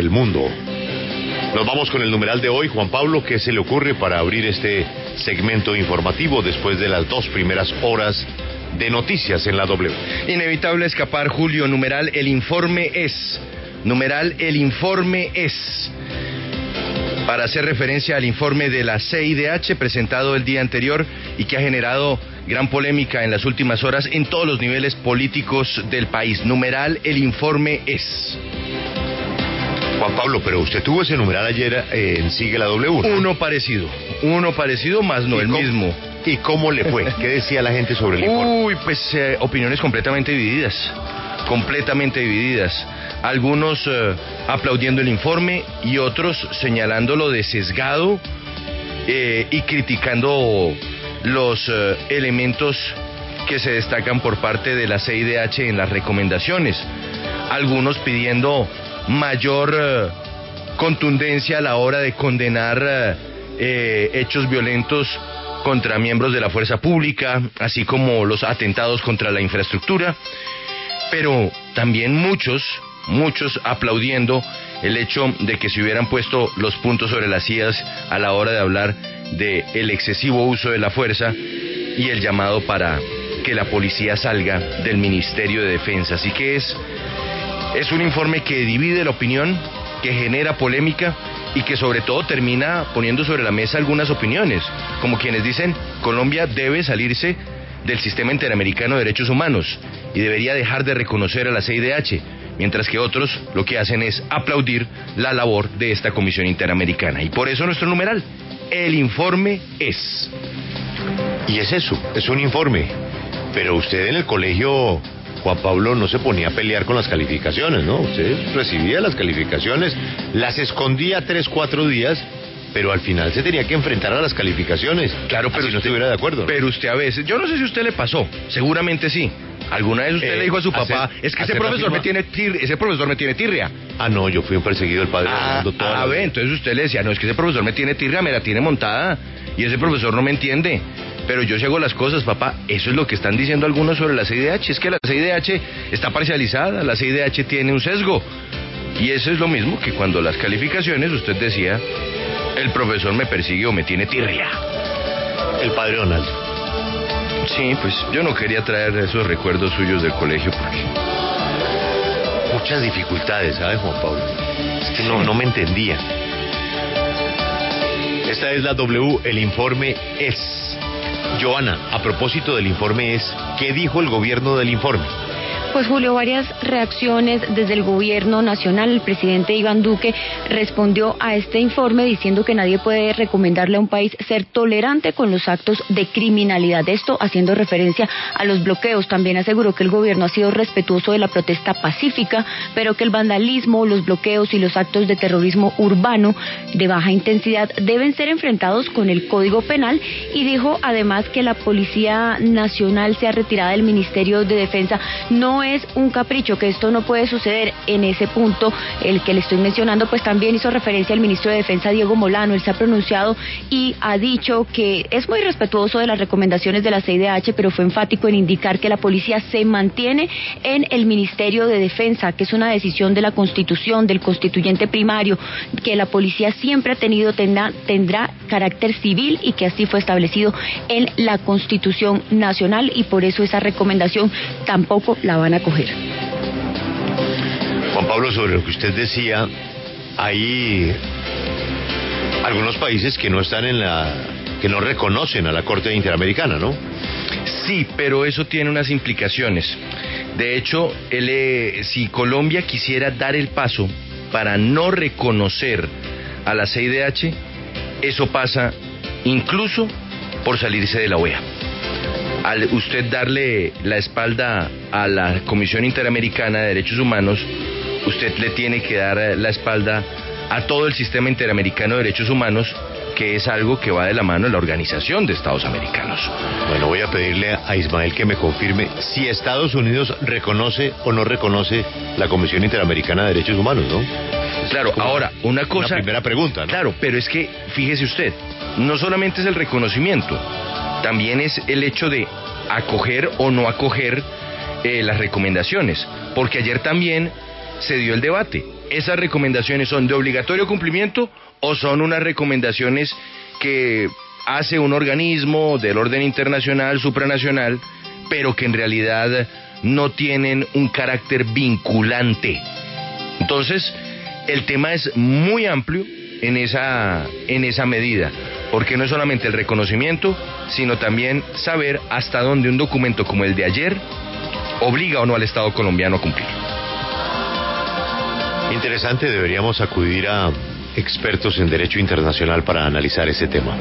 el mundo. Nos vamos con el numeral de hoy, Juan Pablo, ¿qué se le ocurre para abrir este segmento informativo después de las dos primeras horas de noticias en la W? Inevitable escapar, Julio, numeral, el informe es. Numeral, el informe es. Para hacer referencia al informe de la CIDH presentado el día anterior y que ha generado gran polémica en las últimas horas en todos los niveles políticos del país. Numeral, el informe es. Juan Pablo, pero usted tuvo ese numeral ayer eh, en Sigue la W. ¿no? Uno parecido, uno parecido, más no ¿Y el cómo- mismo. ¿Y cómo le fue? ¿Qué decía la gente sobre el informe? Uy, pues eh, opiniones completamente divididas, completamente divididas. Algunos eh, aplaudiendo el informe y otros señalándolo de sesgado y criticando los elementos que se destacan por parte de la CIDH en las recomendaciones. Algunos pidiendo mayor eh, contundencia a la hora de condenar eh, eh, hechos violentos contra miembros de la fuerza pública, así como los atentados contra la infraestructura, pero también muchos, muchos aplaudiendo el hecho de que se hubieran puesto los puntos sobre las sillas a la hora de hablar de el excesivo uso de la fuerza y el llamado para que la policía salga del Ministerio de Defensa. Así que es es un informe que divide la opinión, que genera polémica y que sobre todo termina poniendo sobre la mesa algunas opiniones, como quienes dicen Colombia debe salirse del sistema interamericano de derechos humanos y debería dejar de reconocer a la CIDH, mientras que otros lo que hacen es aplaudir la labor de esta Comisión Interamericana. Y por eso nuestro numeral, el informe es. Y es eso, es un informe. Pero usted en el colegio, Juan Pablo, no se ponía a pelear con las calificaciones, ¿no? Usted recibía las calificaciones, las escondía tres, cuatro días, pero al final se tenía que enfrentar a las calificaciones. Claro, pero Así no estuviera de acuerdo. ¿no? Pero usted a veces, yo no sé si a usted le pasó, seguramente sí. ¿Alguna vez usted Eh, le dijo a su hacer- papá, es que ese profesor me tiene tir- ese profesor me tiene tirria? Ah, no, yo fui un perseguido del padre Ah, ah, ve, entonces usted le decía, no, es que ese profesor me tiene tirria, me la tiene montada y ese profesor no me entiende. Pero yo sí hago las cosas, papá. Eso es lo que están diciendo algunos sobre la CIDH. Es que la CIDH está parcializada, la CIDH tiene un sesgo. Y eso es lo mismo que cuando las calificaciones usted decía, el profesor me persigue o me tiene tirria. El padre Donaldo. Sí, pues yo no quería traer esos recuerdos suyos del colegio porque... Muchas dificultades, ¿sabes, Juan Pablo? Es que no, no me entendía. Esta es la W, el informe es. Joana, a propósito del informe es, ¿qué dijo el gobierno del informe? Pues Julio, varias reacciones desde el gobierno nacional. El presidente Iván Duque respondió a este informe diciendo que nadie puede recomendarle a un país ser tolerante con los actos de criminalidad. Esto haciendo referencia a los bloqueos. También aseguró que el gobierno ha sido respetuoso de la protesta pacífica, pero que el vandalismo, los bloqueos y los actos de terrorismo urbano de baja intensidad deben ser enfrentados con el Código Penal y dijo además que la Policía Nacional sea retirada del Ministerio de Defensa no es un capricho, que esto no puede suceder en ese punto, el que le estoy mencionando, pues también hizo referencia al ministro de Defensa Diego Molano, él se ha pronunciado y ha dicho que es muy respetuoso de las recomendaciones de la CIDH, pero fue enfático en indicar que la policía se mantiene en el Ministerio de Defensa, que es una decisión de la Constitución, del constituyente primario, que la policía siempre ha tenido, tendrá, tendrá carácter civil y que así fue establecido en la Constitución Nacional y por eso esa recomendación tampoco la van a coger. Juan Pablo, sobre lo que usted decía, hay algunos países que no están en la que no reconocen a la Corte Interamericana, ¿no? Sí, pero eso tiene unas implicaciones. De hecho, eh, si Colombia quisiera dar el paso para no reconocer a la CIDH, eso pasa incluso por salirse de la OEA. Al usted darle la espalda a la Comisión Interamericana de Derechos Humanos, usted le tiene que dar la espalda a todo el sistema interamericano de derechos humanos, que es algo que va de la mano de la Organización de Estados Americanos. Bueno, voy a pedirle a Ismael que me confirme si Estados Unidos reconoce o no reconoce la Comisión Interamericana de Derechos Humanos, ¿no? Claro, como ahora, una cosa... Una primera pregunta, ¿no? Claro, pero es que, fíjese usted, no solamente es el reconocimiento, también es el hecho de acoger o no acoger eh, las recomendaciones, porque ayer también se dio el debate esas recomendaciones son de obligatorio cumplimiento o son unas recomendaciones que hace un organismo del orden internacional, supranacional, pero que en realidad no tienen un carácter vinculante. Entonces, el tema es muy amplio en esa, en esa medida, porque no es solamente el reconocimiento, sino también saber hasta dónde un documento como el de ayer obliga o no al Estado colombiano a cumplir. Interesante, deberíamos acudir a expertos en derecho internacional para analizar ese tema.